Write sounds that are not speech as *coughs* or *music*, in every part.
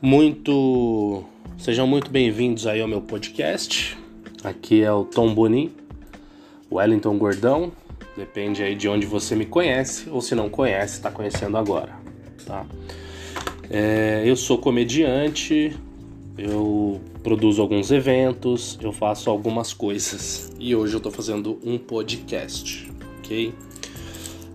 Muito. Sejam muito bem-vindos aí ao meu podcast. Aqui é o Tom Bonin, Wellington Gordão. Depende aí de onde você me conhece ou se não conhece, está conhecendo agora, tá? É, eu sou comediante, eu produzo alguns eventos, eu faço algumas coisas e hoje eu tô fazendo um podcast, ok?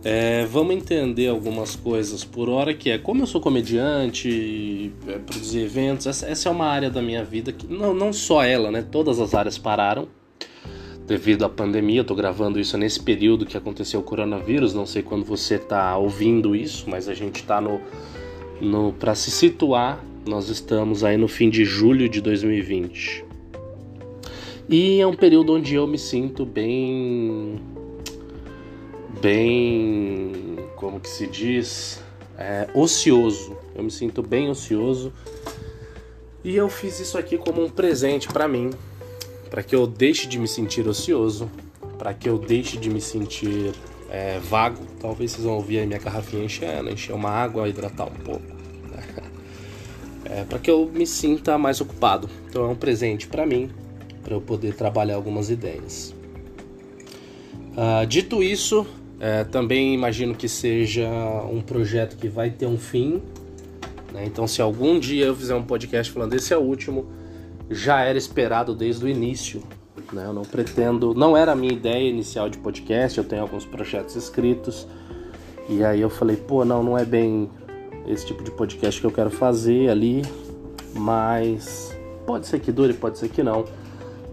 É, vamos entender algumas coisas por hora que é como eu sou comediante, é, produzir eventos, essa, essa, é uma área da minha vida que não, não só ela, né? Todas as áreas pararam devido à pandemia. Eu tô gravando isso nesse período que aconteceu o coronavírus. Não sei quando você tá ouvindo isso, mas a gente tá no, no para se situar. Nós estamos aí no fim de julho de 2020. E é um período onde eu me sinto bem bem, como que se diz, é, ocioso. Eu me sinto bem ocioso. E eu fiz isso aqui como um presente para mim, para que eu deixe de me sentir ocioso, para que eu deixe de me sentir é, vago. Talvez vocês vão ouvir a minha garrafinha enchendo, encher uma água, hidratar um pouco. É, para que eu me sinta mais ocupado. Então é um presente para mim, para eu poder trabalhar algumas ideias. Uh, dito isso, é, também imagino que seja um projeto que vai ter um fim. Né? Então, se algum dia eu fizer um podcast falando esse é o último, já era esperado desde o início. Né? Eu não pretendo, não era a minha ideia inicial de podcast. Eu tenho alguns projetos escritos e aí eu falei, pô, não, não é bem esse tipo de podcast que eu quero fazer ali, mas pode ser que dure, pode ser que não.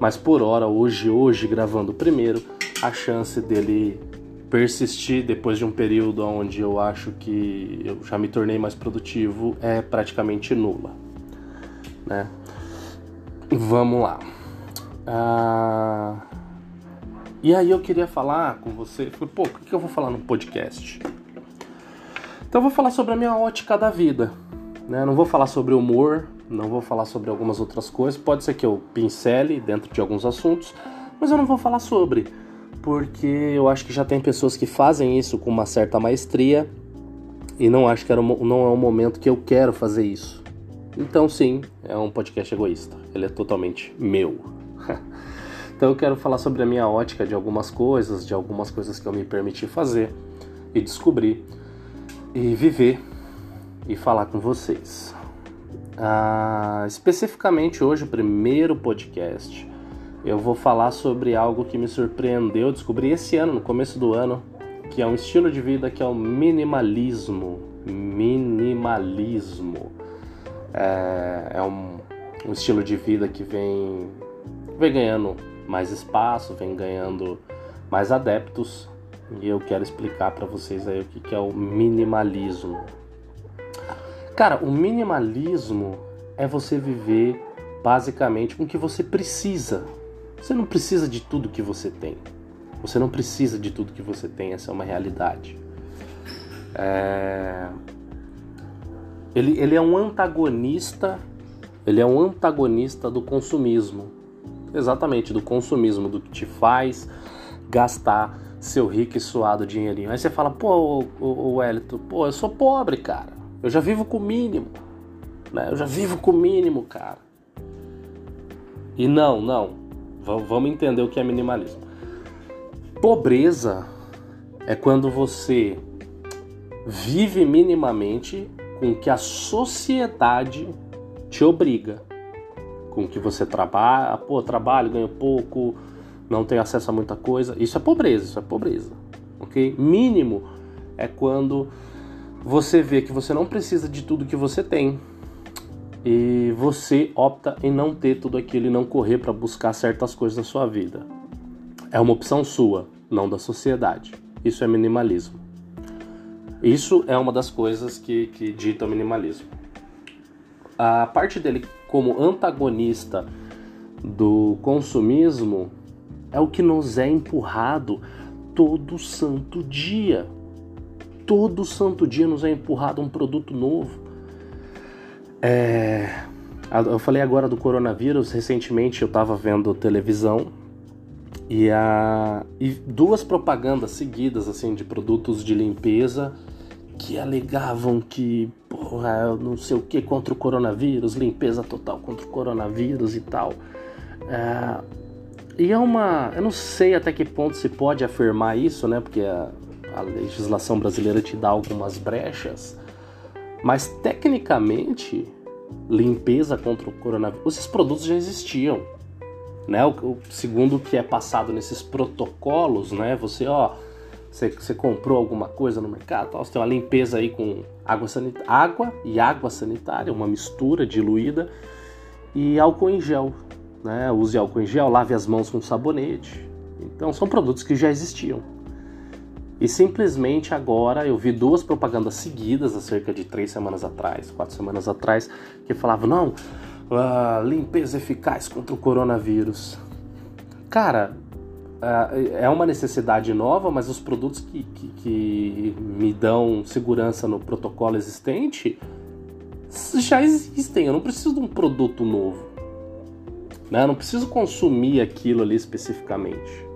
Mas por hora, hoje, hoje gravando o primeiro, a chance dele persistir depois de um período onde eu acho que eu já me tornei mais produtivo é praticamente nula, né? Vamos lá. Ah, e aí eu queria falar com você, falei, pô, o que eu vou falar no podcast? Então eu vou falar sobre a minha ótica da vida, né? Não vou falar sobre humor, não vou falar sobre algumas outras coisas. Pode ser que eu pincele dentro de alguns assuntos, mas eu não vou falar sobre porque eu acho que já tem pessoas que fazem isso com uma certa maestria e não acho que era, não é um momento que eu quero fazer isso. Então, sim, é um podcast egoísta. Ele é totalmente meu. *laughs* então, eu quero falar sobre a minha ótica de algumas coisas, de algumas coisas que eu me permiti fazer e descobrir e viver e falar com vocês. Ah, especificamente hoje, o primeiro podcast eu vou falar sobre algo que me surpreendeu, descobri esse ano, no começo do ano, que é um estilo de vida que é o minimalismo. Minimalismo. É, é um, um, estilo de vida que vem, vem ganhando mais espaço, vem ganhando mais adeptos. E eu quero explicar para vocês aí o que, que é o minimalismo. Cara, o minimalismo é você viver basicamente com o que você precisa você não precisa de tudo que você tem. Você não precisa de tudo que você tem, essa é uma realidade. É... Ele, ele é um antagonista, ele é um antagonista do consumismo. Exatamente, do consumismo, do que te faz gastar seu rico e suado dinheirinho. Aí você fala, pô, o, Wellington, pô, eu sou pobre, cara. Eu já vivo com o mínimo. Né? Eu já vivo com o mínimo, cara. E não, não. Vamos entender o que é minimalismo. Pobreza é quando você vive minimamente com que a sociedade te obriga. Com que você trabalha, pô, trabalho, ganho pouco, não tenho acesso a muita coisa. Isso é pobreza, isso é pobreza. Ok? Mínimo é quando você vê que você não precisa de tudo que você tem e você opta em não ter tudo aquilo e não correr para buscar certas coisas na sua vida. É uma opção sua, não da sociedade. Isso é minimalismo. Isso é uma das coisas que, que dita o minimalismo. A parte dele como antagonista do consumismo é o que nos é empurrado todo santo dia. Todo santo dia nos é empurrado um produto novo é, eu falei agora do coronavírus. Recentemente eu estava vendo televisão e, a, e duas propagandas seguidas assim de produtos de limpeza que alegavam que, porra, não sei o que contra o coronavírus, limpeza total contra o coronavírus e tal. É, e é uma. Eu não sei até que ponto se pode afirmar isso, né? Porque a, a legislação brasileira te dá algumas brechas. Mas tecnicamente, limpeza contra o coronavírus, esses produtos já existiam. Né? O, o, segundo o que é passado nesses protocolos, né? Você, ó, você, você comprou alguma coisa no mercado, tal, você tem uma limpeza aí com água, sanita água e água sanitária, uma mistura diluída, e álcool em gel. Né? Use álcool em gel, lave as mãos com sabonete. Então são produtos que já existiam. E simplesmente agora eu vi duas propagandas seguidas há cerca de três semanas atrás, quatro semanas atrás, que falavam, não, uh, limpeza eficaz contra o coronavírus. Cara, uh, é uma necessidade nova, mas os produtos que, que, que me dão segurança no protocolo existente já existem. Eu não preciso de um produto novo. Né? Eu não preciso consumir aquilo ali especificamente.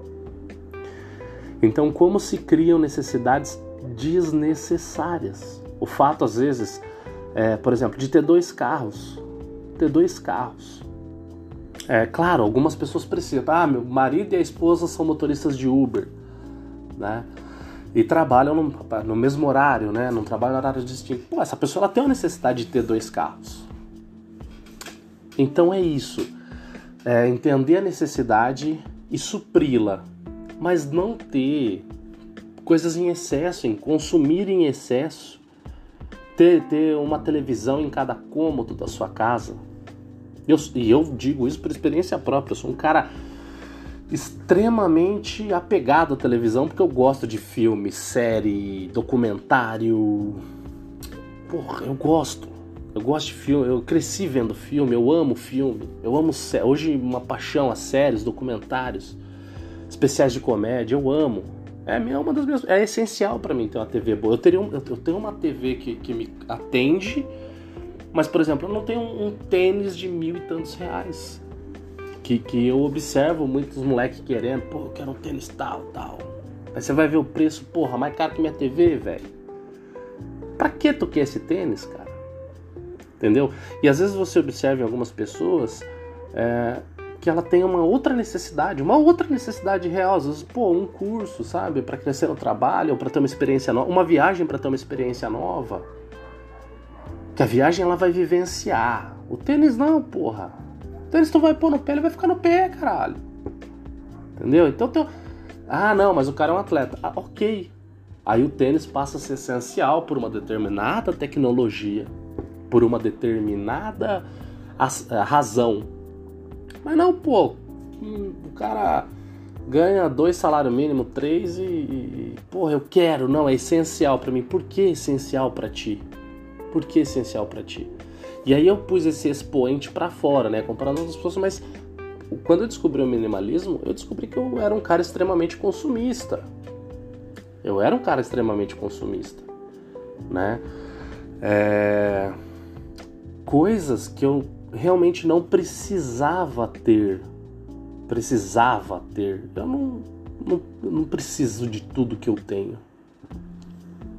Então, como se criam necessidades desnecessárias? O fato, às vezes, é, por exemplo, de ter dois carros. Ter dois carros. É claro, algumas pessoas precisam. Ah, meu marido e a esposa são motoristas de Uber, né? E trabalham no, no mesmo horário, né? Não trabalham em horário distinto. Pô, essa pessoa ela tem a necessidade de ter dois carros. Então é isso. É entender a necessidade e supri-la mas não ter coisas em excesso, em consumir em excesso, ter, ter uma televisão em cada cômodo da sua casa. Eu, e eu digo isso por experiência própria, eu sou um cara extremamente apegado à televisão porque eu gosto de filme, série, documentário. Porra, eu gosto. Eu gosto de filme, eu cresci vendo filme, eu amo filme, eu amo hoje uma paixão a séries, documentários especiais de comédia, eu amo. É, uma das minhas, é essencial para mim ter uma TV boa. Eu, teria um, eu tenho uma TV que, que me atende, mas, por exemplo, eu não tenho um, um tênis de mil e tantos reais. Que, que eu observo muitos moleques querendo, pô, eu quero um tênis tal, tal. Aí você vai ver o preço, porra, mais caro que minha TV, velho. Pra que tu quer esse tênis, cara? Entendeu? E às vezes você observa em algumas pessoas é, que ela tem uma outra necessidade, uma outra necessidade real, às vezes, pô, um curso, sabe, para crescer no trabalho, ou para ter uma experiência nova, uma viagem para ter uma experiência nova. Que a viagem ela vai vivenciar. O tênis não, porra. O tênis tu vai pôr no pé, ele vai ficar no pé, caralho. Entendeu? Então, teu... ah, não, mas o cara é um atleta. Ah, ok. Aí o tênis passa a ser essencial por uma determinada tecnologia, por uma determinada razão mas não, pô, o cara ganha dois salários mínimo, três e, e porra, eu quero, não, é essencial para mim. Por que essencial para ti? Por que essencial para ti? E aí eu pus esse expoente para fora, né, comparando outras pessoas, mas quando eu descobri o minimalismo, eu descobri que eu era um cara extremamente consumista. Eu era um cara extremamente consumista, né? É... Coisas que eu realmente não precisava ter. Precisava ter. Eu não, não, não preciso de tudo que eu tenho.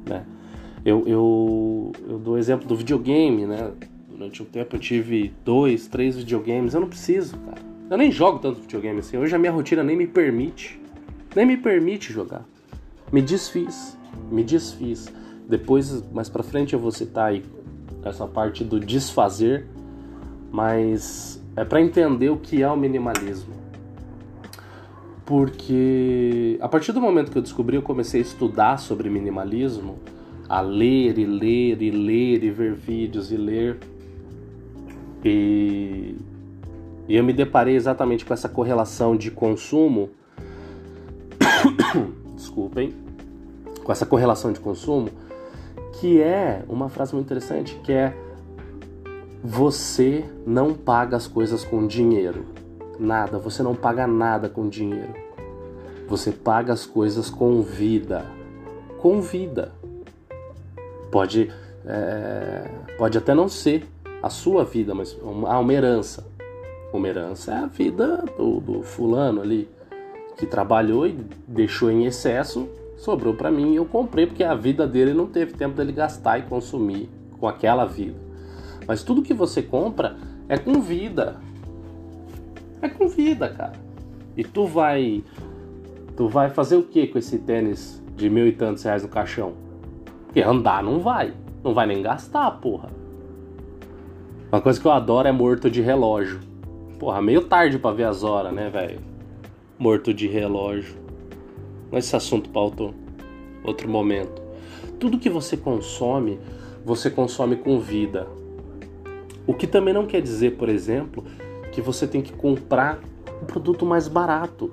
Né? Eu, eu, eu dou exemplo do videogame, né? Durante um tempo eu tive dois, três videogames. Eu não preciso, cara. Eu nem jogo tanto videogame assim. Hoje a minha rotina nem me permite. Nem me permite jogar. Me desfiz. Me desfiz. Depois, mais pra frente, eu vou citar aí essa parte do desfazer mas é para entender o que é o minimalismo. Porque a partir do momento que eu descobri, eu comecei a estudar sobre minimalismo, a ler e ler e ler e ver vídeos e ler. E, e eu me deparei exatamente com essa correlação de consumo. *coughs* Desculpem. Com essa correlação de consumo, que é uma frase muito interessante, que é você não paga as coisas com dinheiro. Nada, você não paga nada com dinheiro. Você paga as coisas com vida. Com vida. Pode, é, pode até não ser a sua vida, mas uma, uma herança. Uma herança é a vida do, do fulano ali que trabalhou e deixou em excesso sobrou para mim e eu comprei porque a vida dele não teve tempo dele gastar e consumir com aquela vida. Mas tudo que você compra é com vida. É com vida, cara. E tu vai tu vai fazer o que com esse tênis de mil e tantos reais no caixão? Porque andar não vai. Não vai nem gastar, porra. Uma coisa que eu adoro é morto de relógio. Porra, meio tarde para ver as horas, né, velho? Morto de relógio. Mas esse assunto outro, outro momento. Tudo que você consome, você consome com vida. O que também não quer dizer, por exemplo, que você tem que comprar um produto mais barato.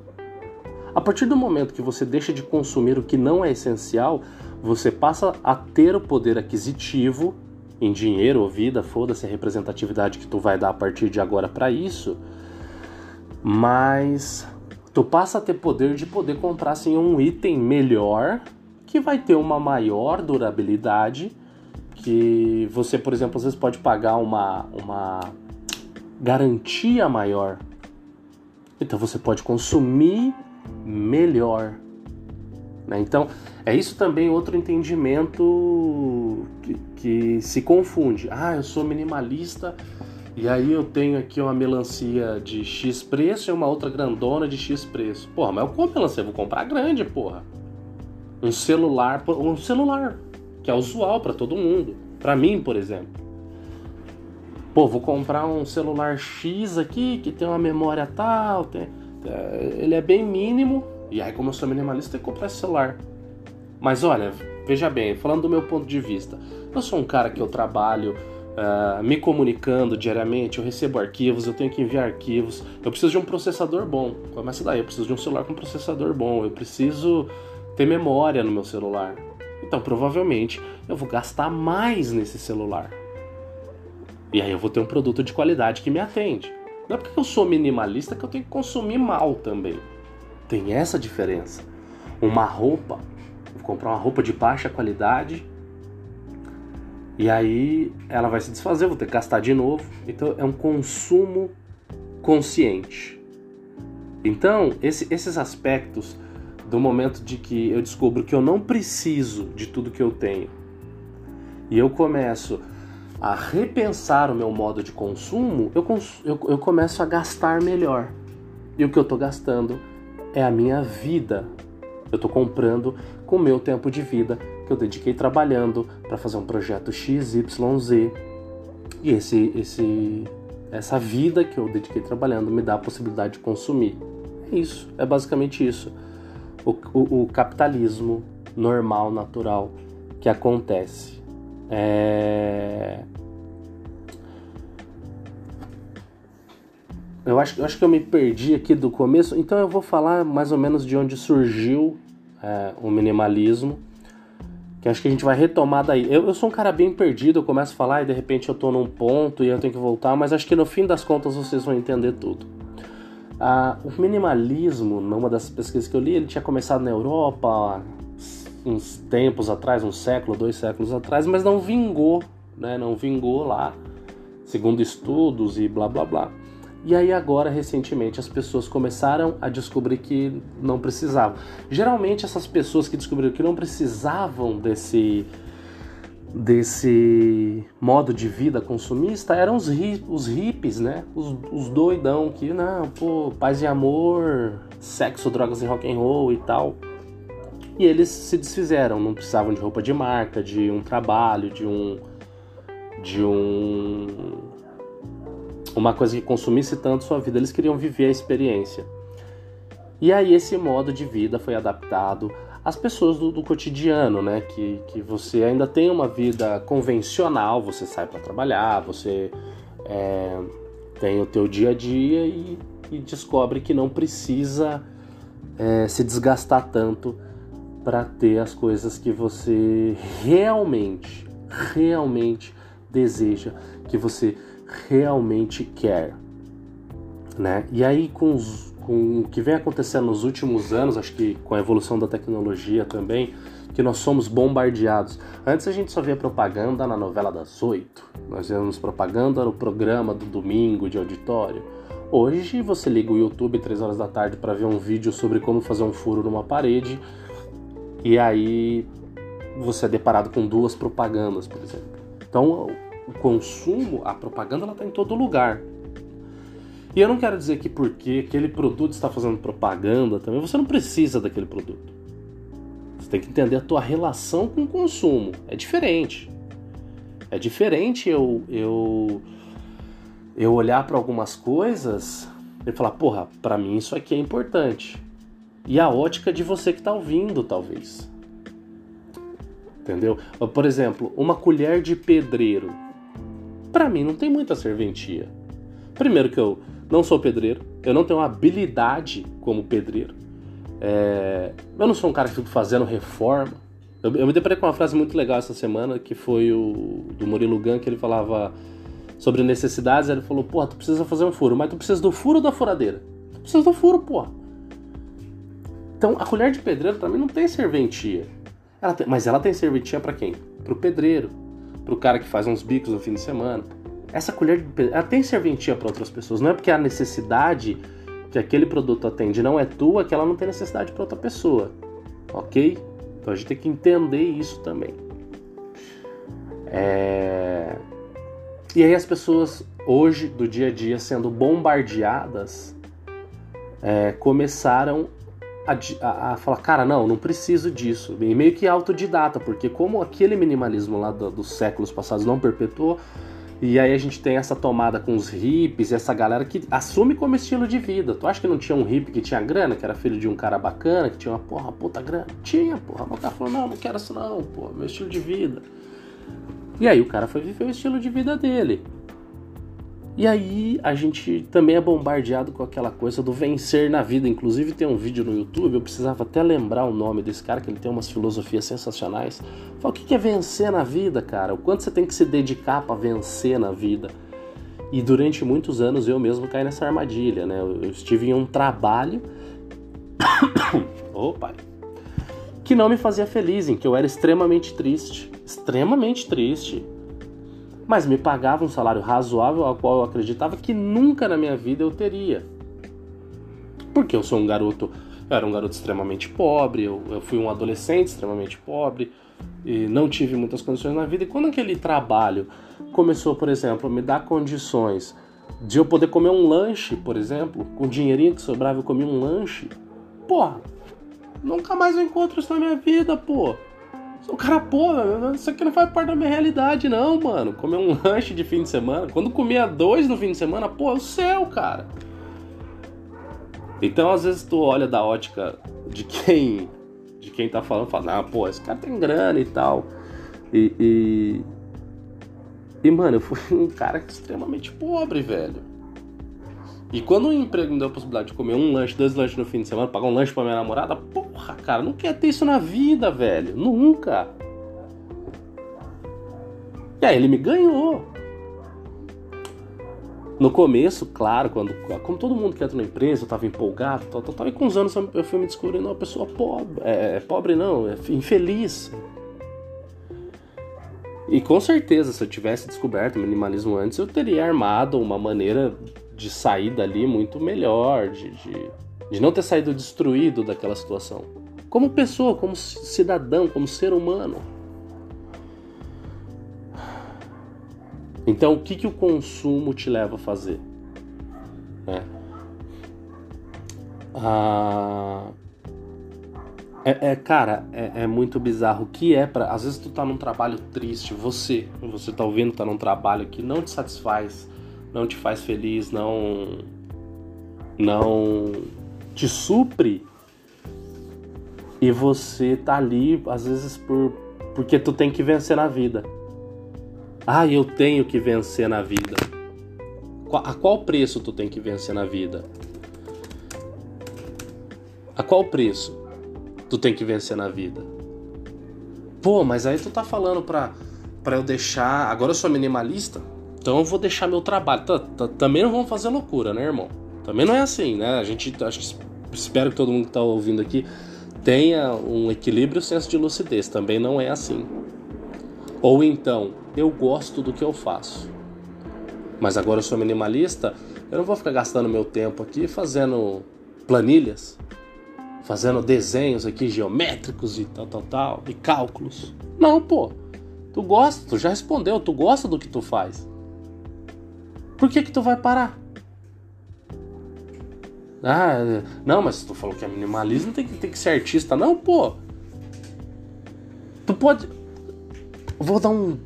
A partir do momento que você deixa de consumir o que não é essencial, você passa a ter o poder aquisitivo em dinheiro ou vida, foda-se a representatividade que tu vai dar a partir de agora para isso, mas tu passa a ter poder de poder comprar assim um item melhor que vai ter uma maior durabilidade, que você, por exemplo, às vezes pode pagar uma, uma garantia maior. Então você pode consumir melhor. Né? Então, é isso também outro entendimento que, que se confunde. Ah, eu sou minimalista e aí eu tenho aqui uma melancia de X preço e uma outra grandona de X preço. Porra, mas eu como melancia, vou comprar grande, porra. Um celular, um celular, que é usual para todo mundo. Para mim, por exemplo. Pô, vou comprar um celular X aqui que tem uma memória tal, tem, é, ele é bem mínimo. E aí, como eu sou minimalista, eu comprar esse celular. Mas olha, veja bem, falando do meu ponto de vista, eu sou um cara que eu trabalho uh, me comunicando diariamente, eu recebo arquivos, eu tenho que enviar arquivos, eu preciso de um processador bom. Começa daí, eu preciso de um celular com processador bom, eu preciso ter memória no meu celular. Então, provavelmente, eu vou gastar mais nesse celular. E aí eu vou ter um produto de qualidade que me atende. Não é porque eu sou minimalista que eu tenho que consumir mal também. Tem essa diferença. Uma roupa, vou comprar uma roupa de baixa qualidade e aí ela vai se desfazer, vou ter que gastar de novo. Então é um consumo consciente. Então, esse, esses aspectos do momento de que eu descubro que eu não preciso de tudo que eu tenho e eu começo a repensar o meu modo de consumo, eu, cons eu, eu começo a gastar melhor. E o que eu estou gastando é a minha vida. Eu estou comprando com o meu tempo de vida que eu dediquei trabalhando para fazer um projeto XYZ. E esse, esse, essa vida que eu dediquei trabalhando me dá a possibilidade de consumir. É isso, é basicamente isso. O, o, o capitalismo normal, natural que acontece. É... Eu acho, eu acho que eu me perdi aqui do começo, então eu vou falar mais ou menos de onde surgiu é, o minimalismo, que acho que a gente vai retomar daí. Eu, eu, sou um cara bem perdido, eu começo a falar e de repente eu tô num ponto e eu tenho que voltar, mas acho que no fim das contas vocês vão entender tudo. Ah, o minimalismo, numa das pesquisas que eu li, ele tinha começado na Europa uns tempos atrás, um século, dois séculos atrás, mas não vingou, né? Não vingou lá, segundo estudos e blá blá blá. E aí agora recentemente as pessoas começaram a descobrir que não precisavam. Geralmente essas pessoas que descobriram que não precisavam desse desse modo de vida consumista eram os, hi, os hippies, né? Os, os doidão que não, pô, paz e amor, sexo, drogas e rock and roll e tal. E eles se desfizeram, não precisavam de roupa de marca, de um trabalho, de um de um uma coisa que consumisse tanto sua vida, eles queriam viver a experiência. E aí esse modo de vida foi adaptado às pessoas do, do cotidiano, né? Que, que você ainda tem uma vida convencional, você sai para trabalhar, você é, tem o teu dia a dia e, e descobre que não precisa é, se desgastar tanto para ter as coisas que você realmente, realmente deseja, que você realmente quer, né? E aí com, os, com o que vem acontecendo nos últimos anos, acho que com a evolução da tecnologia também, que nós somos bombardeados. Antes a gente só via propaganda na novela das oito, nós vemos propaganda no programa do domingo de auditório. Hoje você liga o YouTube três horas da tarde para ver um vídeo sobre como fazer um furo numa parede E aí você é deparado com duas propagandas, por exemplo. Então, o consumo, a propaganda, ela está em todo lugar. E eu não quero dizer que porque aquele produto está fazendo propaganda também, você não precisa daquele produto. Você tem que entender a tua relação com o consumo. É diferente. É diferente eu eu eu olhar para algumas coisas e falar, porra, para mim isso aqui é importante. E a ótica de você que está ouvindo, talvez. Entendeu? Por exemplo, uma colher de pedreiro. Para mim não tem muita serventia. Primeiro que eu não sou pedreiro, eu não tenho habilidade como pedreiro. É... eu não sou um cara que fica fazendo reforma. Eu, eu, me deparei com uma frase muito legal essa semana que foi o do Murilo Gun, que ele falava sobre necessidades. Ele falou: Porra, tu precisa fazer um furo, mas tu precisa do furo ou da furadeira? Tu precisa do furo, porra. Então a colher de pedreiro mim não tem serventia. Ela tem, mas ela tem serventia para quem? Pro pedreiro, pro cara que faz uns bicos no fim de semana. Essa colher ela tem serventia para outras pessoas. Não é porque a necessidade que aquele produto atende não é tua que ela não tem necessidade para outra pessoa. Ok? Então a gente tem que entender isso também. É... E aí as pessoas hoje do dia a dia sendo bombardeadas é, começaram a, a, a, falar, cara, não, não preciso disso. E meio que autodidata, porque como aquele minimalismo lá do, dos séculos passados não perpetuou, e aí a gente tem essa tomada com os hippies, essa galera que assume como estilo de vida. Tu acha que não tinha um hippie que tinha grana, que era filho de um cara bacana, que tinha uma porra, puta grana? Tinha, porra. O cara falou, não, não quero isso não, porra, meu estilo de vida. E aí o cara foi viver o estilo de vida dele. E aí a gente também é bombardeado com aquela coisa do vencer na vida. Inclusive tem um vídeo no YouTube, eu precisava até lembrar o nome desse cara, que ele tem umas filosofias sensacionais. Fala, o que é vencer na vida, cara? O quanto você tem que se dedicar para vencer na vida? E durante muitos anos eu mesmo caí nessa armadilha, né? Eu estive em um trabalho. *coughs* Opa! Que não me fazia feliz, em que eu era extremamente triste. Extremamente triste mas me pagava um salário razoável ao qual eu acreditava que nunca na minha vida eu teria. Porque eu sou um garoto, eu era um garoto extremamente pobre, eu, eu fui um adolescente extremamente pobre e não tive muitas condições na vida. E quando aquele trabalho começou, por exemplo, a me dar condições de eu poder comer um lanche, por exemplo, com o dinheirinho que sobrava eu comia um lanche, porra, nunca mais eu encontro isso na minha vida, pô. O cara, pô, isso aqui não faz parte da minha realidade, não, mano. Comer um *laughs* lanche de fim de semana. Quando comia dois no fim de semana, pô, é o céu, cara. Então, às vezes, tu olha da ótica de quem de quem tá falando, fala, ah, pô, esse cara tem grana e tal. E, e, e mano, eu fui um cara extremamente pobre, velho. E quando um emprego me deu a possibilidade de comer um lanche, dois lanches no fim de semana, pagar um lanche pra minha namorada, porra, cara, não quer ter isso na vida, velho. Nunca. E aí ele me ganhou. No começo, claro, quando como todo mundo que entra na empresa, eu tava empolgado, tal, tal, tal, e com os anos eu fui me descobrindo uma pessoa pobre. É, é pobre não, é infeliz. E com certeza, se eu tivesse descoberto o minimalismo antes, eu teria armado uma maneira de sair dali muito melhor, de, de, de não ter saído destruído daquela situação. Como pessoa, como cidadão, como ser humano. Então, o que, que o consumo te leva a fazer? É. Ah, é, é, cara, é, é, muito bizarro. O que é para Às vezes tu tá num trabalho triste, você, você tá ouvindo, tá num trabalho que não te satisfaz, não te faz feliz, não não te supre e você tá ali às vezes por porque tu tem que vencer na vida. Ah, eu tenho que vencer na vida. A qual preço tu tem que vencer na vida? A qual preço tu tem que vencer na vida? Pô, mas aí tu tá falando pra, pra eu deixar. Agora eu sou minimalista? Então eu vou deixar meu trabalho. Também não vamos fazer loucura, né, irmão? Também não é assim, né? A gente acho que, espero que todo mundo que tá ouvindo aqui tenha um equilíbrio e senso de lucidez. Também não é assim. Ou então, eu gosto do que eu faço. Mas agora eu sou minimalista, eu não vou ficar gastando meu tempo aqui fazendo planilhas. fazendo desenhos aqui geométricos e tal, tal, tal, e cálculos. Não, pô. Tu gosta, tu já respondeu, tu gosta do que tu faz. Por que que tu vai parar? Ah, não, mas tu falou que é minimalismo, tem que, tem que ser artista. Não, pô. Tu pode. Vou dar um,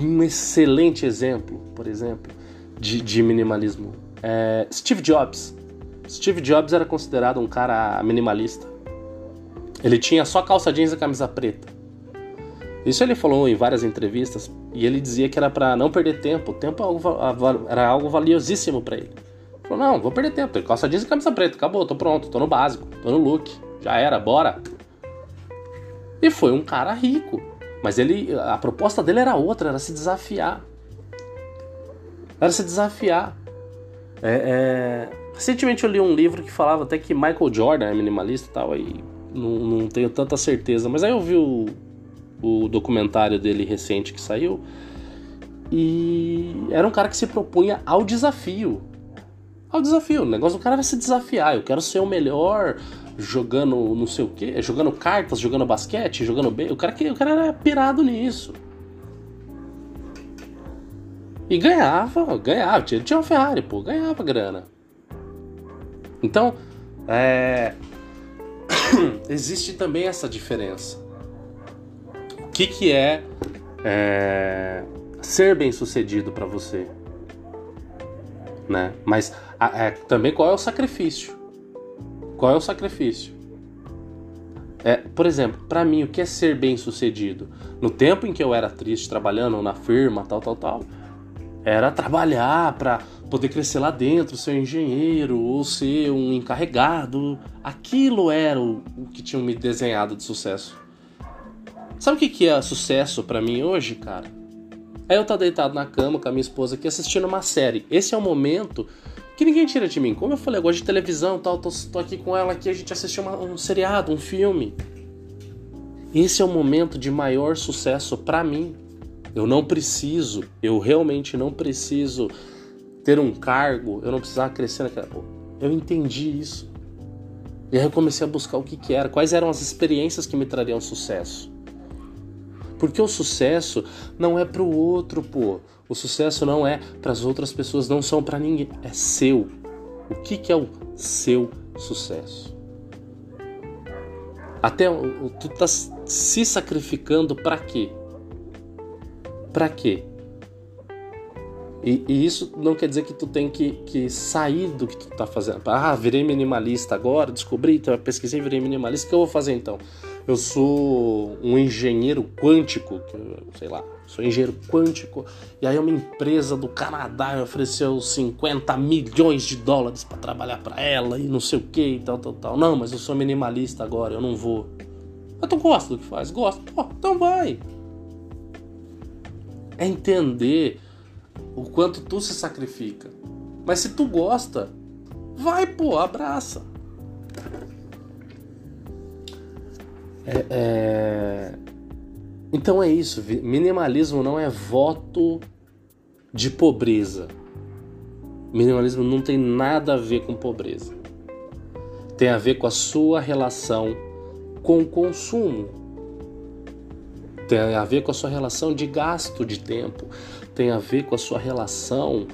um excelente exemplo, por exemplo, de, de minimalismo. É, Steve Jobs. Steve Jobs era considerado um cara minimalista. Ele tinha só calça jeans e camisa preta. Isso ele falou em várias entrevistas e ele dizia que era para não perder tempo. O tempo é era algo valiosíssimo para ele. Ele falou: "Não, vou perder tempo. Tenho calça jeans e camisa preta. Acabou, tô pronto, tô no básico, tô no look. Já era, bora". E foi um cara rico, mas ele a proposta dele era outra, era se desafiar. Era se desafiar. É, é... Recentemente eu li um livro que falava até que Michael Jordan é minimalista e tal, aí não, não tenho tanta certeza, mas aí eu vi o, o documentário dele recente que saiu e era um cara que se propunha ao desafio. Ao desafio, o negócio do cara era se desafiar. Eu quero ser o melhor jogando não sei o que, jogando cartas, jogando basquete, jogando bem. O cara, o cara era pirado nisso. E ganhava, ganhava. Ele tinha uma Ferrari, pô, ganhava grana. Então, é... *coughs* existe também essa diferença. Que, que é, é ser bem sucedido para você? Né? Mas é, também qual é o sacrifício? Qual é o sacrifício? É, por exemplo, para mim, o que é ser bem sucedido? No tempo em que eu era triste, trabalhando na firma, tal, tal, tal, era trabalhar para poder crescer lá dentro, ser engenheiro ou ser um encarregado. Aquilo era o, o que tinham me desenhado de sucesso. Sabe o que, que é sucesso para mim hoje, cara? É eu estar tá deitado na cama com a minha esposa aqui assistindo uma série. Esse é o momento que ninguém tira de mim. Como eu falei, eu gosto de televisão tal, tô, tô aqui com ela aqui, a gente assistiu uma, um seriado, um filme. Esse é o momento de maior sucesso para mim. Eu não preciso, eu realmente não preciso ter um cargo, eu não precisava crescer naquela. Eu entendi isso. E aí eu comecei a buscar o que, que era, quais eram as experiências que me trariam sucesso. Porque o sucesso não é para o outro, pô. O sucesso não é para as outras pessoas, não são para ninguém, é seu. O que, que é o seu sucesso? Até tu tá se sacrificando para quê? Para quê? E, e, isso não quer dizer que tu tem que, que sair do que tu tá fazendo. Ah, virei minimalista agora, descobri, então pesquisei, virei minimalista. O que eu vou fazer então? Eu sou um engenheiro quântico, sei lá, sou engenheiro quântico, e aí uma empresa do Canadá me ofereceu 50 milhões de dólares para trabalhar para ela e não sei o que e tal, tal, tal. Não, mas eu sou minimalista agora, eu não vou. Mas tu gosta do que faz? Gosto. Pô, então vai é entender o quanto tu se sacrifica. Mas se tu gosta, vai, pô, abraça. É, é... Então é isso. Minimalismo não é voto de pobreza. Minimalismo não tem nada a ver com pobreza. Tem a ver com a sua relação com o consumo tem a ver com a sua relação de gasto de tempo, tem a ver com a sua relação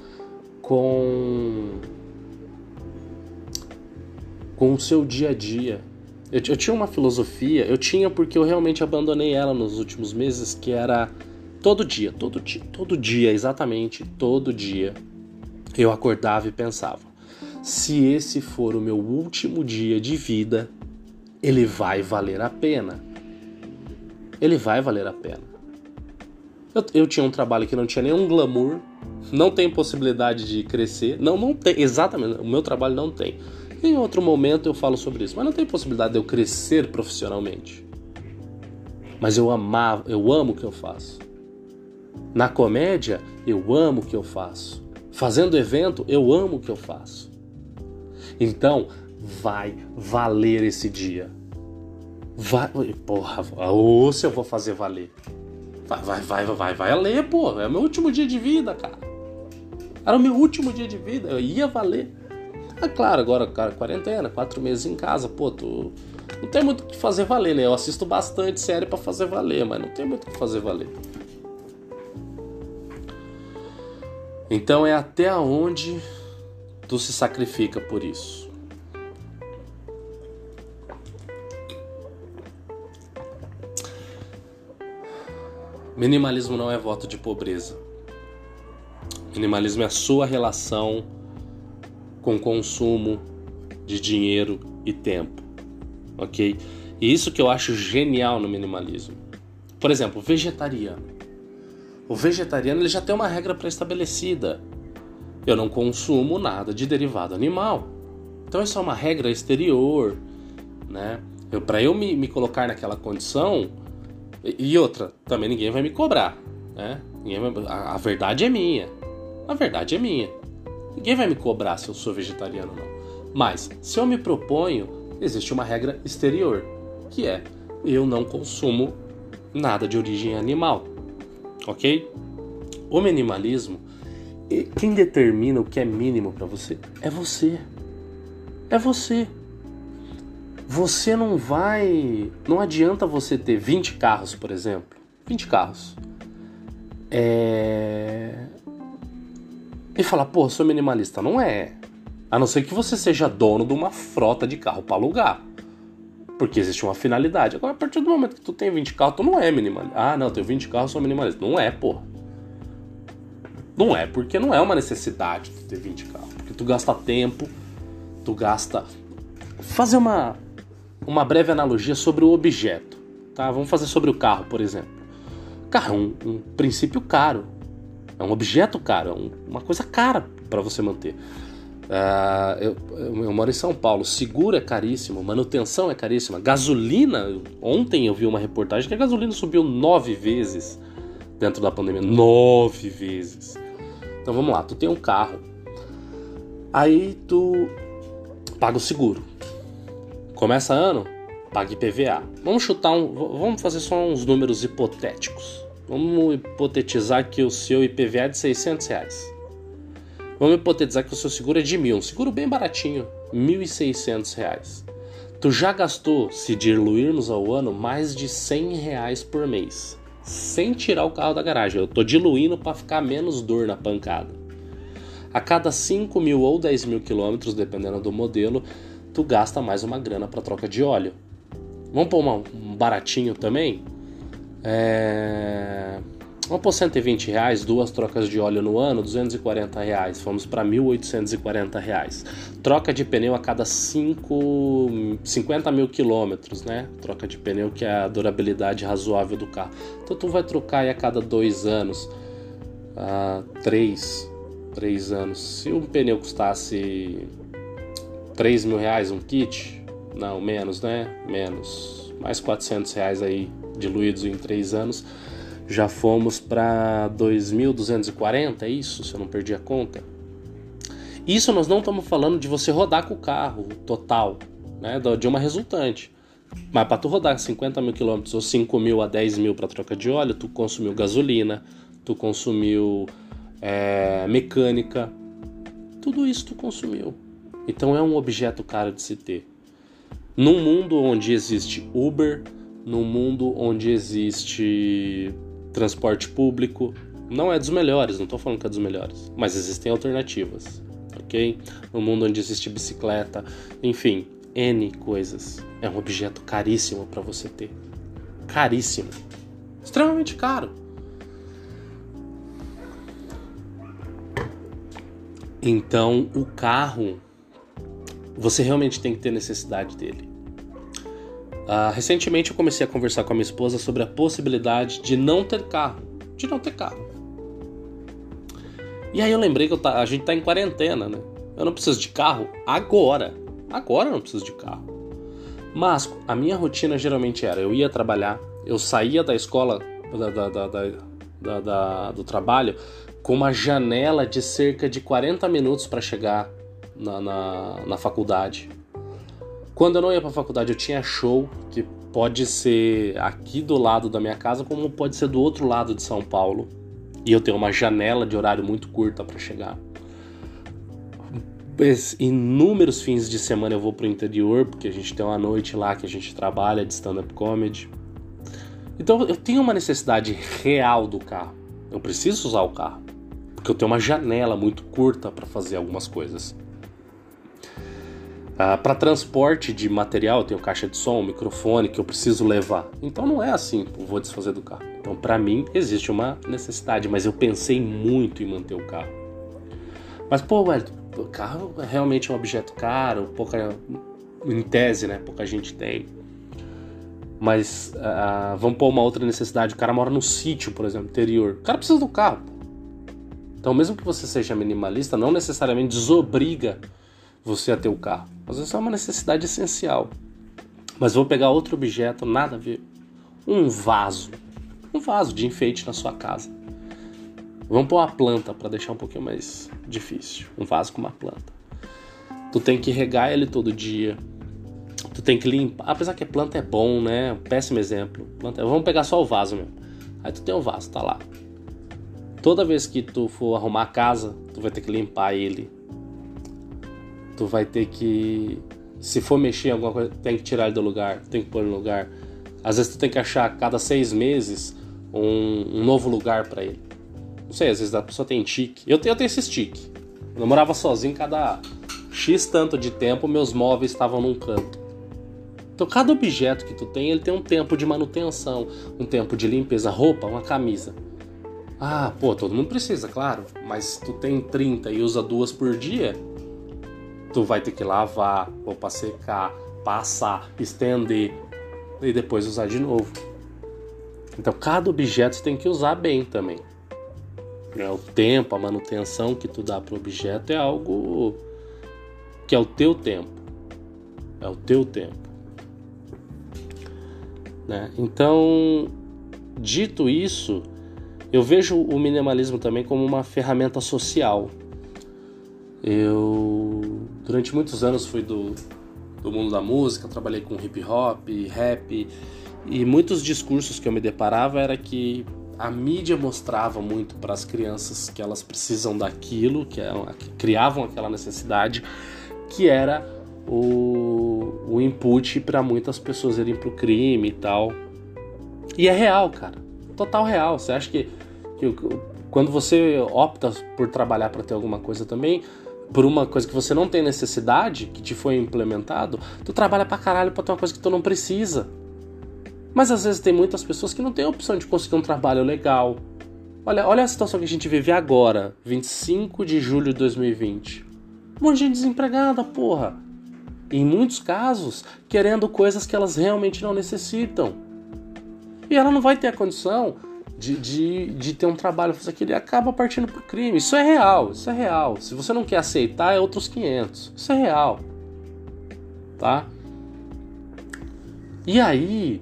com com o seu dia a dia. Eu, eu tinha uma filosofia, eu tinha porque eu realmente abandonei ela nos últimos meses, que era todo dia, todo dia, todo dia, exatamente, todo dia. Eu acordava e pensava: se esse for o meu último dia de vida, ele vai valer a pena ele vai valer a pena. Eu, eu, tinha um trabalho que não tinha nenhum glamour, não tem possibilidade de crescer. Não, não tem, exatamente, o meu trabalho não tem. Em outro momento eu falo sobre isso, mas não tem possibilidade de eu crescer profissionalmente. Mas eu amava, eu amo o que eu faço. Na comédia, eu amo o que eu faço. Fazendo evento, eu amo o que eu faço. Então, vai valer esse dia. Vai, porra, ou se eu vou fazer valer. Vai, vai, vai, vai, vai valer, porra. É o meu último dia de vida, cara. Era o meu último dia de vida, eu ia valer. Ah, claro, agora, cara, quarentena, quatro meses em casa, pô, tu não tem muito o que fazer valer, né? Eu assisto bastante série para fazer valer, mas não tem muito o que fazer valer. Então é até onde tu se sacrifica por isso. Minimalismo não é voto de pobreza. Minimalismo é a sua relação com consumo de dinheiro e tempo, ok? E isso que eu acho genial no minimalismo. Por exemplo, vegetariano. O vegetariano ele já tem uma regra pré-estabelecida. Eu não consumo nada de derivado animal. Então isso é uma regra exterior, né? Para eu me, me colocar naquela condição, e outra, também ninguém vai me cobrar, né? Vai, a, a, verdade é minha. A verdade é minha. Ninguém vai me cobrar se eu sou vegetariano ou não. Mas, se eu me proponho, existe uma regra exterior, que é eu não consumo nada de origem animal. Ok? O minimalismo, quem determina o que é mínimo para você é você. É você. Você não vai. Não adianta você ter 20 carros, por exemplo. 20 carros. É. E falar, pô, sou minimalista. Não é. A não ser que você seja dono de uma frota de carro para alugar. Porque existe uma finalidade. Agora, a partir do momento que tu tem 20 carros, tu não é minimalista. Ah, não, tenho 20 carros, sou minimalista. Não é, pô. Não é, porque não é uma necessidade tu ter 20 carros. Porque tu gasta tempo, tu gasta. Fazer uma, uma breve analogia sobre o objeto. Tá? Vamos fazer sobre o carro, por exemplo. Carro é um, um princípio caro. É um objeto caro, é um, uma coisa cara para você manter. Uh, eu, eu, moro em São Paulo, seguro é caríssimo, manutenção é caríssima, gasolina. Ontem eu vi uma reportagem que a gasolina subiu nove vezes dentro da pandemia. Nove vezes. Então vamos lá, tu tem um carro, aí tu paga o seguro. Começa ano, pague PVA. Vamos chutar um. Vamos fazer só uns números hipotéticos. Vamos hipotetizar que o seu IPVA é de 600 reais. Vamos hipotetizar que o seu seguro é de mil. Um seguro bem baratinho, 1.600 reais. Tu já gastou, se diluirmos ao ano, mais de 100 reais por mês. Sem tirar o carro da garagem. Eu tô diluindo para ficar menos dor na pancada. A cada 5 mil ou 10 mil quilômetros, dependendo do modelo, tu gasta mais uma grana para troca de óleo. Vamos pôr um baratinho também? É... Vamos pôr 120 reais, duas trocas de óleo no ano, 240 reais. Fomos para 1.840 reais. Troca de pneu a cada 5, 50 mil quilômetros, né? Troca de pneu que é a durabilidade razoável do carro. Então tu vai trocar aí a cada dois anos, a três, três anos. Se um pneu custasse 3 mil reais um kit? Não, menos, né? Menos. Mais 400 reais aí diluídos em 3 anos. Já fomos para 2.240, é isso? Se eu não perdi a conta. Isso nós não estamos falando de você rodar com o carro total, né? De uma resultante. Mas para tu rodar 50 mil quilômetros ou 5 mil a 10 mil para troca de óleo, tu consumiu gasolina, tu consumiu é, mecânica, tudo isso tu consumiu. Então é um objeto caro de se ter. Num mundo onde existe Uber, num mundo onde existe transporte público, não é dos melhores, não estou falando que é dos melhores, mas existem alternativas, ok? No mundo onde existe bicicleta, enfim, N coisas. É um objeto caríssimo para você ter. Caríssimo. Extremamente caro. Então, o carro você realmente tem que ter necessidade dele. Uh, recentemente eu comecei a conversar com a minha esposa sobre a possibilidade de não ter carro. De não ter carro. E aí eu lembrei que eu tá, a gente tá em quarentena, né? Eu não preciso de carro agora. Agora eu não preciso de carro. Mas a minha rotina geralmente era: eu ia trabalhar, eu saía da escola, da, da, da do trabalho, com uma janela de cerca de 40 minutos para chegar na, na, na faculdade. Quando eu não ia para a faculdade, eu tinha show, que pode ser aqui do lado da minha casa, como pode ser do outro lado de São Paulo. E eu tenho uma janela de horário muito curta para chegar. inúmeros fins de semana eu vou pro interior, porque a gente tem uma noite lá que a gente trabalha de stand-up comedy. Então eu tenho uma necessidade real do carro. Eu preciso usar o carro. Porque eu tenho uma janela muito curta para fazer algumas coisas. Ah, para transporte de material, eu tenho caixa de som, microfone que eu preciso levar. Então não é assim, vou desfazer do carro. Então para mim existe uma necessidade, mas eu pensei muito em manter o carro. Mas pô, Wellington, o carro é realmente um objeto caro, pouca, em tese, né? Pouca gente tem. Mas uh, vamos pôr uma outra necessidade. O cara mora no sítio, por exemplo, interior. O cara precisa do carro. Então, mesmo que você seja minimalista, não necessariamente desobriga você a ter o carro. Às vezes é uma necessidade essencial. Mas vou pegar outro objeto, nada a ver. Um vaso. Um vaso de enfeite na sua casa. Vamos pôr uma planta para deixar um pouquinho mais difícil. Um vaso com uma planta. Tu tem que regar ele todo dia. Tu tem que limpar. Apesar que planta é bom, né? Um péssimo exemplo. Planta... Vamos pegar só o vaso mesmo. Aí tu tem o vaso, tá lá. Toda vez que tu for arrumar a casa, tu vai ter que limpar ele. Tu vai ter que. Se for mexer em alguma coisa, tem que tirar ele do lugar, tem que pôr no lugar. Às vezes tu tem que achar a cada seis meses um, um novo lugar para ele. Não sei, às vezes a pessoa tem tique. Eu tenho, eu tenho esse tique. Eu morava sozinho, cada X tanto de tempo meus móveis estavam num canto. Então cada objeto que tu tem, ele tem um tempo de manutenção, um tempo de limpeza, roupa, uma camisa. Ah, pô, todo mundo precisa, claro, mas tu tem 30 e usa duas por dia, tu vai ter que lavar, ou para secar, passar, estender e depois usar de novo. Então cada objeto tem que usar bem também. Né? O tempo, a manutenção que tu dá para o objeto é algo que é o teu tempo. É o teu tempo. Né? Então, dito isso, eu vejo o minimalismo também como uma ferramenta social. Eu, durante muitos anos, fui do, do mundo da música, trabalhei com hip hop, rap, e muitos discursos que eu me deparava era que a mídia mostrava muito para as crianças que elas precisam daquilo, que, é, que criavam aquela necessidade, que era o, o input para muitas pessoas irem para o crime e tal. E é real, cara. Total real. Você acha que, que quando você opta por trabalhar para ter alguma coisa também, por uma coisa que você não tem necessidade, que te foi implementado, tu trabalha pra caralho pra ter uma coisa que tu não precisa. Mas às vezes tem muitas pessoas que não têm a opção de conseguir um trabalho legal. Olha, olha a situação que a gente vive agora, 25 de julho de 2020. Um monte de gente desempregada, porra. Em muitos casos, querendo coisas que elas realmente não necessitam. E ela não vai ter a condição de, de, de ter um trabalho, fazer aquilo e acaba partindo pro crime. Isso é real, isso é real. Se você não quer aceitar, é outros 500. Isso é real. Tá? E aí,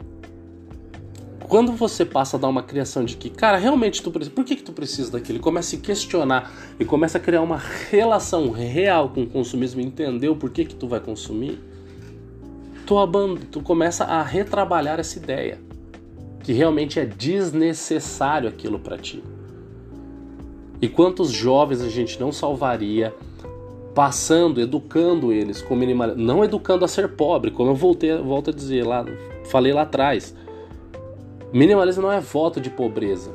quando você passa a dar uma criação de que, cara, realmente tu precisa, por que, que tu precisa daquilo? E começa a questionar e começa a criar uma relação real com o consumismo, entender o porquê que tu vai consumir, tu, tu começa a retrabalhar essa ideia que realmente é desnecessário aquilo para ti. E quantos jovens a gente não salvaria passando, educando eles com minimalismo, não educando a ser pobre, como eu voltei, volto a dizer lá, falei lá atrás Minimalismo não é voto de pobreza.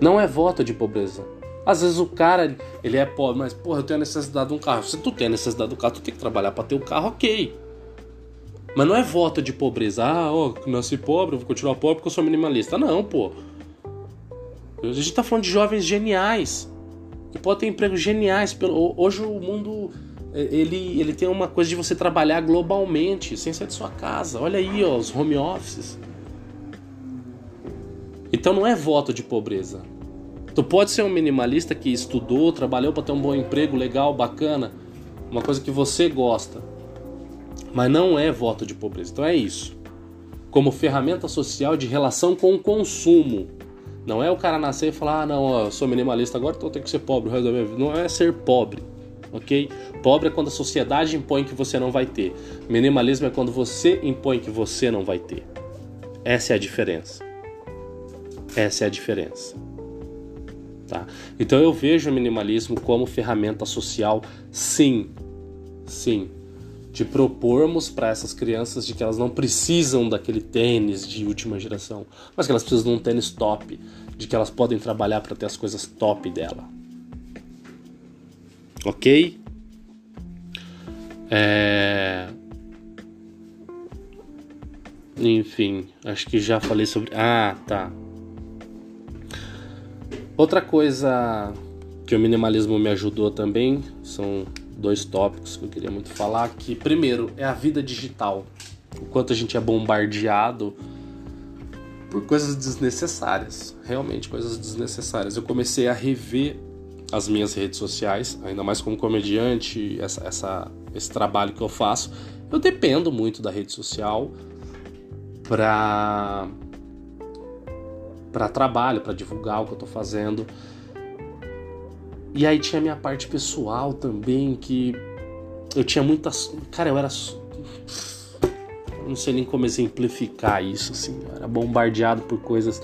Não é voto de pobreza. Às vezes o cara, ele é pobre, mas porra, eu tenho a necessidade de um carro. Se tu tem a necessidade do carro, tu tem que trabalhar para ter o carro, ok. Mas não é voto de pobreza. Ah, ó, nasci pobre, vou continuar pobre porque eu sou minimalista. Não, pô. A gente tá falando de jovens geniais. Que podem ter empregos geniais. Hoje o mundo é, ele, ele tem uma coisa de você trabalhar globalmente, sem sair de sua casa. Olha aí, ó, os home offices. Então não é voto de pobreza. Tu pode ser um minimalista que estudou, trabalhou para ter um bom emprego legal, bacana, uma coisa que você gosta. Mas não é voto de pobreza. Então é isso. Como ferramenta social de relação com o consumo. Não é o cara nascer e falar: ah, não, eu sou minimalista agora, então eu tenho que ser pobre o resto da minha vida. Não é ser pobre ok? Pobre é quando a sociedade impõe que você não vai ter. Minimalismo é quando você impõe que você não vai ter. Essa é a diferença. Essa é a diferença. Tá? Então eu vejo o minimalismo como ferramenta social, sim, sim, de propormos para essas crianças de que elas não precisam daquele tênis de última geração, mas que elas precisam de um tênis top, de que elas podem trabalhar para ter as coisas top dela. Ok? É... Enfim, acho que já falei sobre. Ah, tá. Outra coisa que o minimalismo me ajudou também são dois tópicos que eu queria muito falar. Que primeiro é a vida digital, o quanto a gente é bombardeado por coisas desnecessárias, realmente coisas desnecessárias. Eu comecei a rever as minhas redes sociais, ainda mais como comediante, essa, essa, esse trabalho que eu faço. Eu dependo muito da rede social para para trabalho, para divulgar o que eu tô fazendo. E aí tinha a minha parte pessoal também, que eu tinha muitas. Cara, eu era. Eu não sei nem como exemplificar isso, assim. Eu era bombardeado por coisas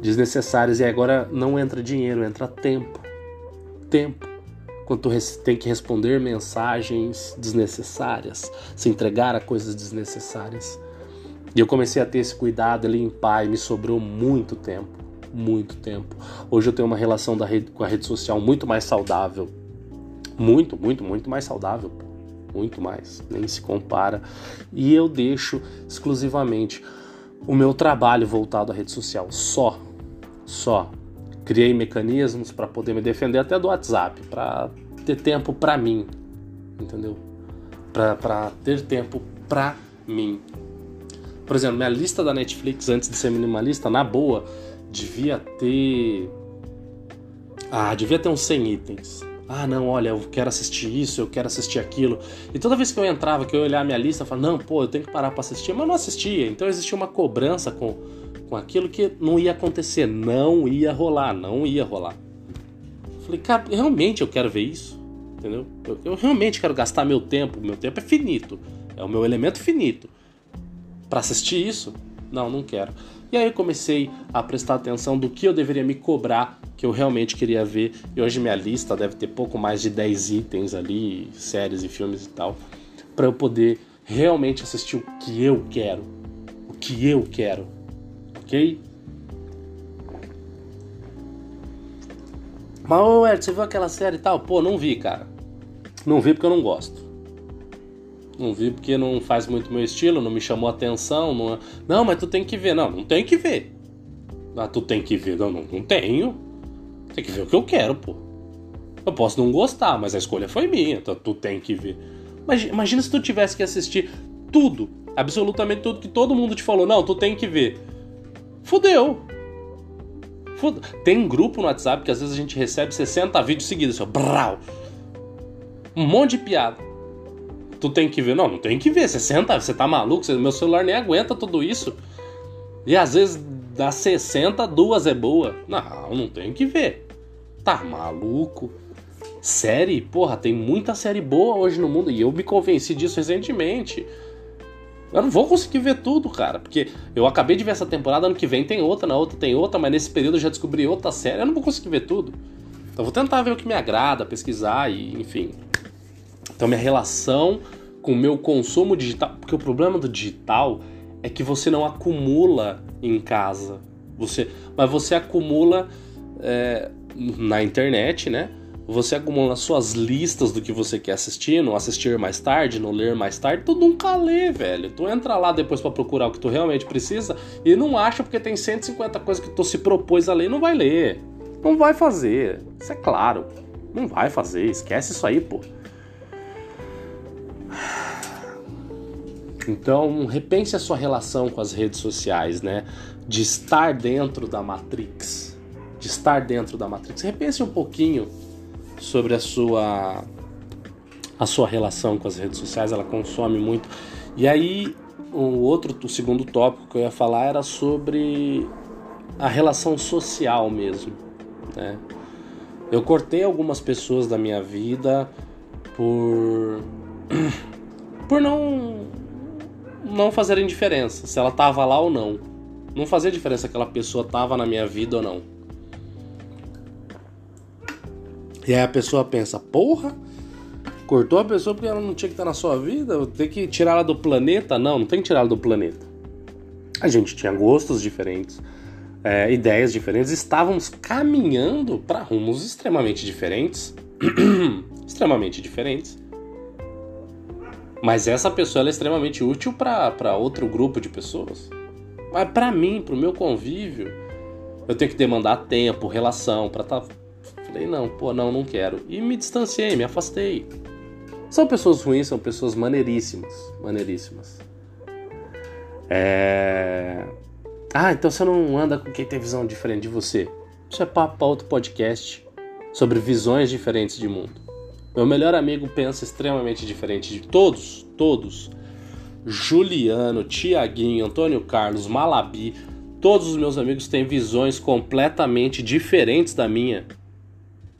desnecessárias e agora não entra dinheiro, entra tempo. Tempo. Quando tu tem que responder mensagens desnecessárias, se entregar a coisas desnecessárias. E eu comecei a ter esse cuidado, limpar e me sobrou muito tempo, muito tempo. Hoje eu tenho uma relação da rede, com a rede social muito mais saudável. Muito, muito, muito mais saudável. Muito mais, nem se compara. E eu deixo exclusivamente o meu trabalho voltado à rede social, só, só. Criei mecanismos para poder me defender até do WhatsApp, para ter tempo para mim, entendeu? Para ter tempo para mim. Por exemplo, minha lista da Netflix antes de ser minimalista, na boa, devia ter. Ah, devia ter uns 100 itens. Ah, não, olha, eu quero assistir isso, eu quero assistir aquilo. E toda vez que eu entrava, que eu ia olhar a minha lista, eu falava, não, pô, eu tenho que parar para assistir, mas não assistia. Então existia uma cobrança com, com aquilo que não ia acontecer, não ia rolar, não ia rolar. Eu falei, cara, realmente eu quero ver isso, entendeu? Eu, eu realmente quero gastar meu tempo, meu tempo é finito, é o meu elemento finito para assistir isso? Não, não quero. E aí eu comecei a prestar atenção do que eu deveria me cobrar, que eu realmente queria ver. E hoje minha lista deve ter pouco mais de 10 itens ali, séries e filmes e tal, para eu poder realmente assistir o que eu quero. O que eu quero. Ok? Mas, ô Ed, você viu aquela série e tal? Pô, não vi, cara. Não vi porque eu não gosto. Não vi porque não faz muito meu estilo, não me chamou atenção. Não, não mas tu tem que ver. Não, não tem que ver. Ah, tu tem que ver. Não, não, não tenho. Tem que ver o que eu quero, pô. Eu posso não gostar, mas a escolha foi minha. Então tu tem que ver. Mas imagina se tu tivesse que assistir tudo, absolutamente tudo que todo mundo te falou. Não, tu tem que ver. Fudeu. Fudeu. Tem grupo no WhatsApp que às vezes a gente recebe 60 vídeos seguidos. Assim, brau. Um monte de piada tu tem que ver. Não, não tem que ver. Você senta, você tá maluco? Meu celular nem aguenta tudo isso. E às vezes das 60, duas é boa. Não, não tem que ver. Tá maluco? Série? Porra, tem muita série boa hoje no mundo. E eu me convenci disso recentemente. Eu não vou conseguir ver tudo, cara, porque eu acabei de ver essa temporada, ano que vem tem outra, na outra tem outra, mas nesse período eu já descobri outra série, eu não vou conseguir ver tudo. Então vou tentar ver o que me agrada, pesquisar e, enfim, então, minha relação com o meu consumo digital. Porque o problema do digital é que você não acumula em casa. Você, mas você acumula é, na internet, né? Você acumula suas listas do que você quer assistir, não assistir mais tarde, não ler mais tarde, tu nunca lê, velho. Tu entra lá depois para procurar o que tu realmente precisa e não acha porque tem 150 coisas que tu se propôs a ler e não vai ler. Não vai fazer. Isso é claro. Não vai fazer. Esquece isso aí, pô. Então, repense a sua relação com as redes sociais, né? De estar dentro da Matrix. De estar dentro da Matrix. Repense um pouquinho sobre a sua a sua relação com as redes sociais, ela consome muito. E aí, o outro, o segundo tópico que eu ia falar era sobre a relação social mesmo, né? Eu cortei algumas pessoas da minha vida por por não não fazerem diferença, se ela tava lá ou não. Não fazia diferença aquela pessoa tava na minha vida ou não. E aí a pessoa pensa, porra, cortou a pessoa porque ela não tinha que estar na sua vida, tem que tirar ela do planeta? Não, não tem que tirar ela do planeta. A gente tinha gostos diferentes, é, ideias diferentes, estávamos caminhando para rumos extremamente diferentes. *clears throat* extremamente diferentes. Mas essa pessoa é extremamente útil para outro grupo de pessoas. Mas para mim, para o meu convívio, eu tenho que demandar tempo, relação, para estar. Tá... Falei, não, pô, não, não quero. E me distanciei, me afastei. São pessoas ruins, são pessoas maneiríssimas. Maneiríssimas. É. Ah, então você não anda com quem tem visão diferente de você. Isso é papo para outro podcast sobre visões diferentes de mundo. Meu melhor amigo pensa extremamente diferente de todos, todos. Juliano, Tiaguinho, Antônio Carlos, Malabi, todos os meus amigos têm visões completamente diferentes da minha.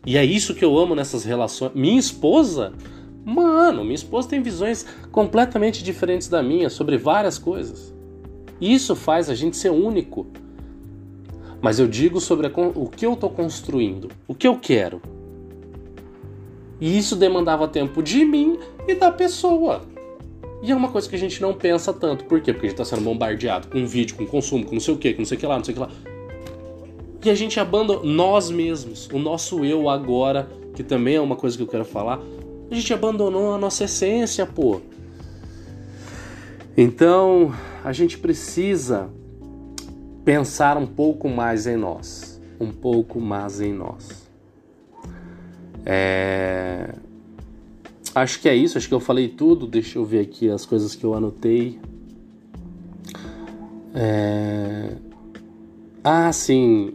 E é isso que eu amo nessas relações. Minha esposa, mano, minha esposa tem visões completamente diferentes da minha sobre várias coisas. Isso faz a gente ser único. Mas eu digo sobre a, o que eu estou construindo, o que eu quero. E isso demandava tempo de mim e da pessoa. E é uma coisa que a gente não pensa tanto. Por quê? Porque a gente está sendo bombardeado com vídeo, com consumo, com não sei o que, com não sei o que lá, não sei o que lá. E a gente abandona nós mesmos, o nosso eu agora, que também é uma coisa que eu quero falar. A gente abandonou a nossa essência, pô. Então, a gente precisa pensar um pouco mais em nós, um pouco mais em nós. É... Acho que é isso, acho que eu falei tudo. Deixa eu ver aqui as coisas que eu anotei. É... Ah, sim.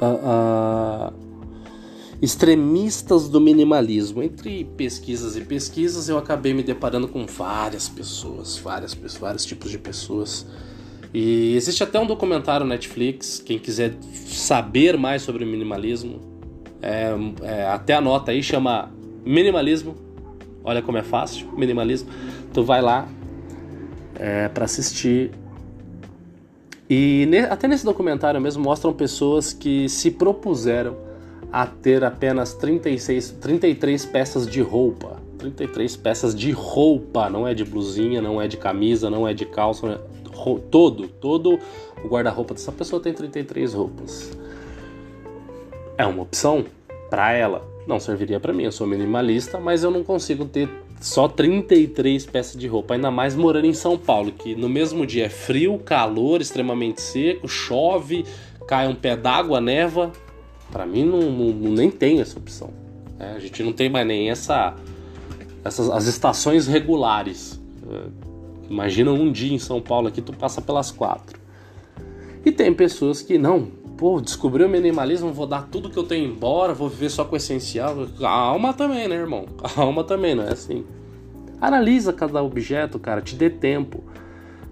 Uh, uh extremistas do minimalismo. Entre pesquisas e pesquisas, eu acabei me deparando com várias pessoas, várias pessoas, vários tipos de pessoas. E existe até um documentário Netflix, quem quiser saber mais sobre minimalismo, é, é, até anota aí, chama Minimalismo. Olha como é fácil, minimalismo. Tu vai lá é, para assistir. E ne, até nesse documentário mesmo mostram pessoas que se propuseram a ter apenas 36, 33 peças de roupa. 33 peças de roupa, não é de blusinha, não é de camisa, não é de calça, é todo, todo o guarda-roupa dessa pessoa tem 33 roupas. É uma opção para ela. Não serviria para mim, eu sou minimalista, mas eu não consigo ter só 33 peças de roupa, ainda mais morando em São Paulo, que no mesmo dia é frio, calor, extremamente seco, chove, cai um pé d'água, neva, para mim não, não, nem tem essa opção. É, a gente não tem mais nem essa, essas as estações regulares. É, imagina um dia em São Paulo aqui tu passa pelas quatro. E tem pessoas que não, pô, descobri o minimalismo, vou dar tudo que eu tenho embora, vou viver só com o essencial. Calma também, né, irmão? Calma também, não é assim. Analisa cada objeto, cara, te dê tempo.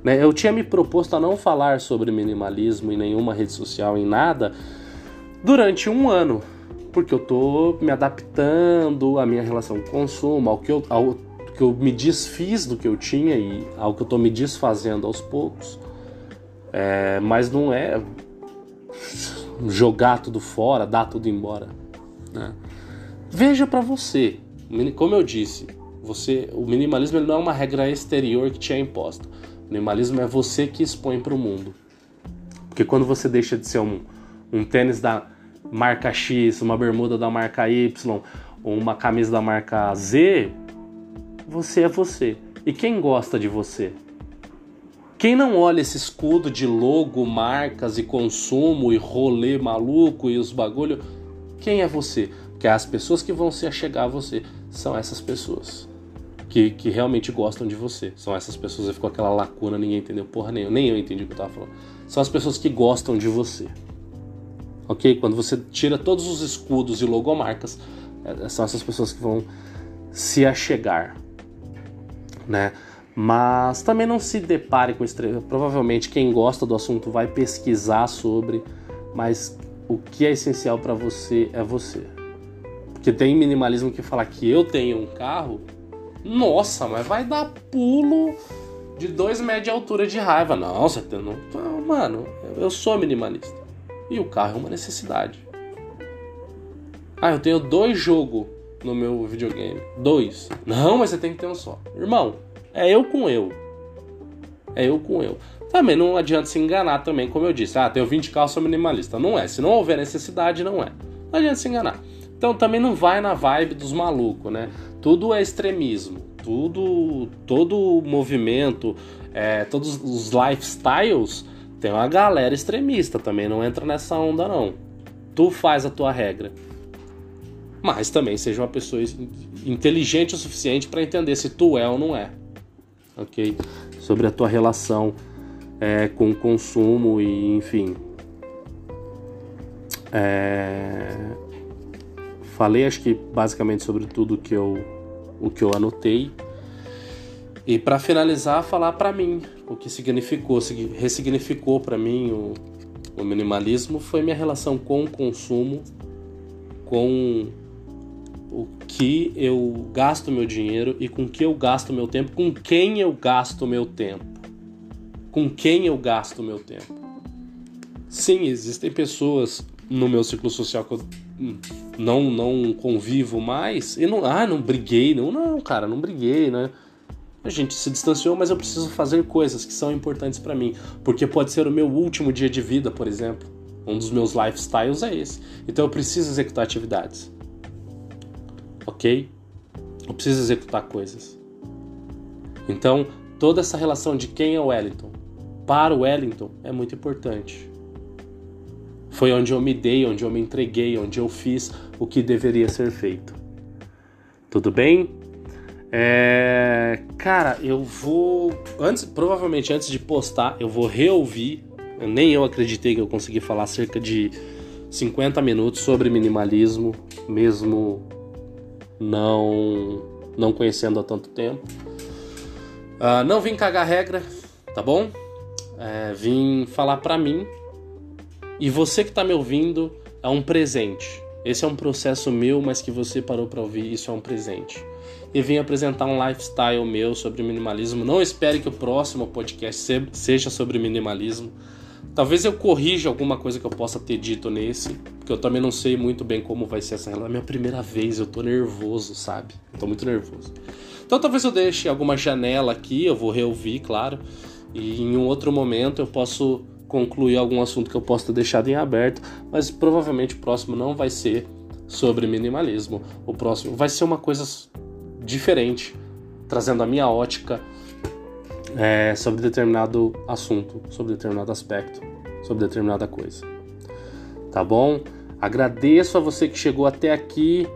Né? Eu tinha me proposto a não falar sobre minimalismo em nenhuma rede social, em nada, durante um ano, porque eu tô me adaptando à minha relação com o consumo, ao que eu, ao que eu me desfiz do que eu tinha e ao que eu tô me desfazendo aos poucos. É, mas não é jogar tudo fora, dar tudo embora. Né? Veja para você, como eu disse, você, o minimalismo não é uma regra exterior que te é imposta. O minimalismo é você que expõe para o mundo. Porque quando você deixa de ser um, um tênis da marca X, uma bermuda da marca Y, ou uma camisa da marca Z, você é você. E quem gosta de você? Quem não olha esse escudo de logo, marcas e consumo e rolê maluco e os bagulho, quem é você? Porque as pessoas que vão se achegar a você são essas pessoas. Que, que realmente gostam de você. São essas pessoas que ficou aquela lacuna, ninguém entendeu porra nenhuma. Nem eu entendi o que eu tava falando. São as pessoas que gostam de você ok? Quando você tira todos os escudos e logomarcas, é, são essas pessoas que vão se achegar, né? Mas também não se depare com estrela. Provavelmente quem gosta do assunto vai pesquisar sobre, mas o que é essencial para você é você. Porque tem minimalismo que fala que eu tenho um carro, nossa, mas vai dar pulo de dois metros de altura de raiva. Não, você tem, não, mano, eu sou minimalista. E o carro é uma necessidade. Ah, eu tenho dois jogos no meu videogame. Dois. Não, mas você tem que ter um só. Irmão, é eu com eu. É eu com eu. Também não adianta se enganar também, como eu disse. Ah, tenho 20 carros, sou minimalista. Não é. Se não houver necessidade, não é. Não adianta se enganar. Então também não vai na vibe dos malucos, né? Tudo é extremismo. Tudo, todo movimento, é, todos os lifestyles, tem uma galera extremista também. Não entra nessa onda, não. Tu faz a tua regra. Mas também seja uma pessoa inteligente o suficiente para entender se tu é ou não é. Ok? Sobre a tua relação é, com o consumo e enfim. É, falei acho que basicamente sobre tudo que eu o que eu anotei e para finalizar falar para mim o que significou ressignificou para mim o, o minimalismo foi minha relação com o consumo com o que eu gasto meu dinheiro e com que eu gasto meu tempo com quem eu gasto meu tempo. Com quem eu gasto meu tempo. Sim existem pessoas no meu ciclo social que eu não não convivo mais e não ah não briguei não não cara não briguei né? A gente se distanciou mas eu preciso fazer coisas que são importantes para mim porque pode ser o meu último dia de vida por exemplo. Um dos meus lifestyles é esse. Então eu preciso executar atividades ok eu preciso executar coisas então toda essa relação de quem é o Wellington para o Wellington é muito importante foi onde eu me dei, onde eu me entreguei, onde eu fiz o que deveria ser feito. Tudo bem? É... Cara, eu vou. Antes, provavelmente antes de postar, eu vou reouvir. Nem eu acreditei que eu consegui falar cerca de 50 minutos sobre minimalismo, mesmo não não conhecendo há tanto tempo. Uh, não vim cagar regra, tá bom? É, vim falar pra mim e você que está me ouvindo é um presente. Esse é um processo meu, mas que você parou para ouvir, isso é um presente. E vim apresentar um lifestyle meu sobre minimalismo. Não espere que o próximo podcast seja sobre minimalismo. Talvez eu corrija alguma coisa que eu possa ter dito nesse, porque eu também não sei muito bem como vai ser essa relação. É minha primeira vez, eu tô nervoso, sabe? Eu tô muito nervoso. Então talvez eu deixe alguma janela aqui, eu vou reouvir, claro, e em um outro momento eu posso concluir algum assunto que eu possa ter deixado em aberto, mas provavelmente o próximo não vai ser sobre minimalismo. O próximo vai ser uma coisa diferente, trazendo a minha ótica é, sobre determinado assunto, sobre determinado aspecto, sobre determinada coisa. Tá bom? Agradeço a você que chegou até aqui.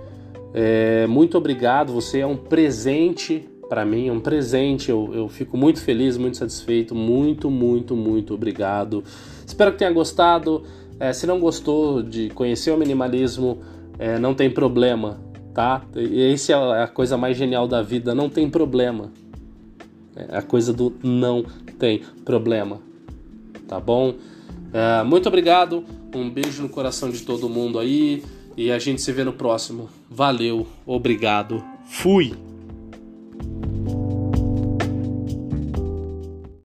É, muito obrigado. Você é um presente para mim é um presente. Eu, eu fico muito feliz, muito satisfeito. Muito, muito, muito obrigado. Espero que tenha gostado. É, se não gostou de conhecer o minimalismo, é, não tem problema, tá? Essa é a coisa mais genial da vida. Não tem problema. É a coisa do não tem problema. Tá bom? É, muito obrigado. Um beijo no coração de todo mundo aí. E a gente se vê no próximo. Valeu, obrigado, fui!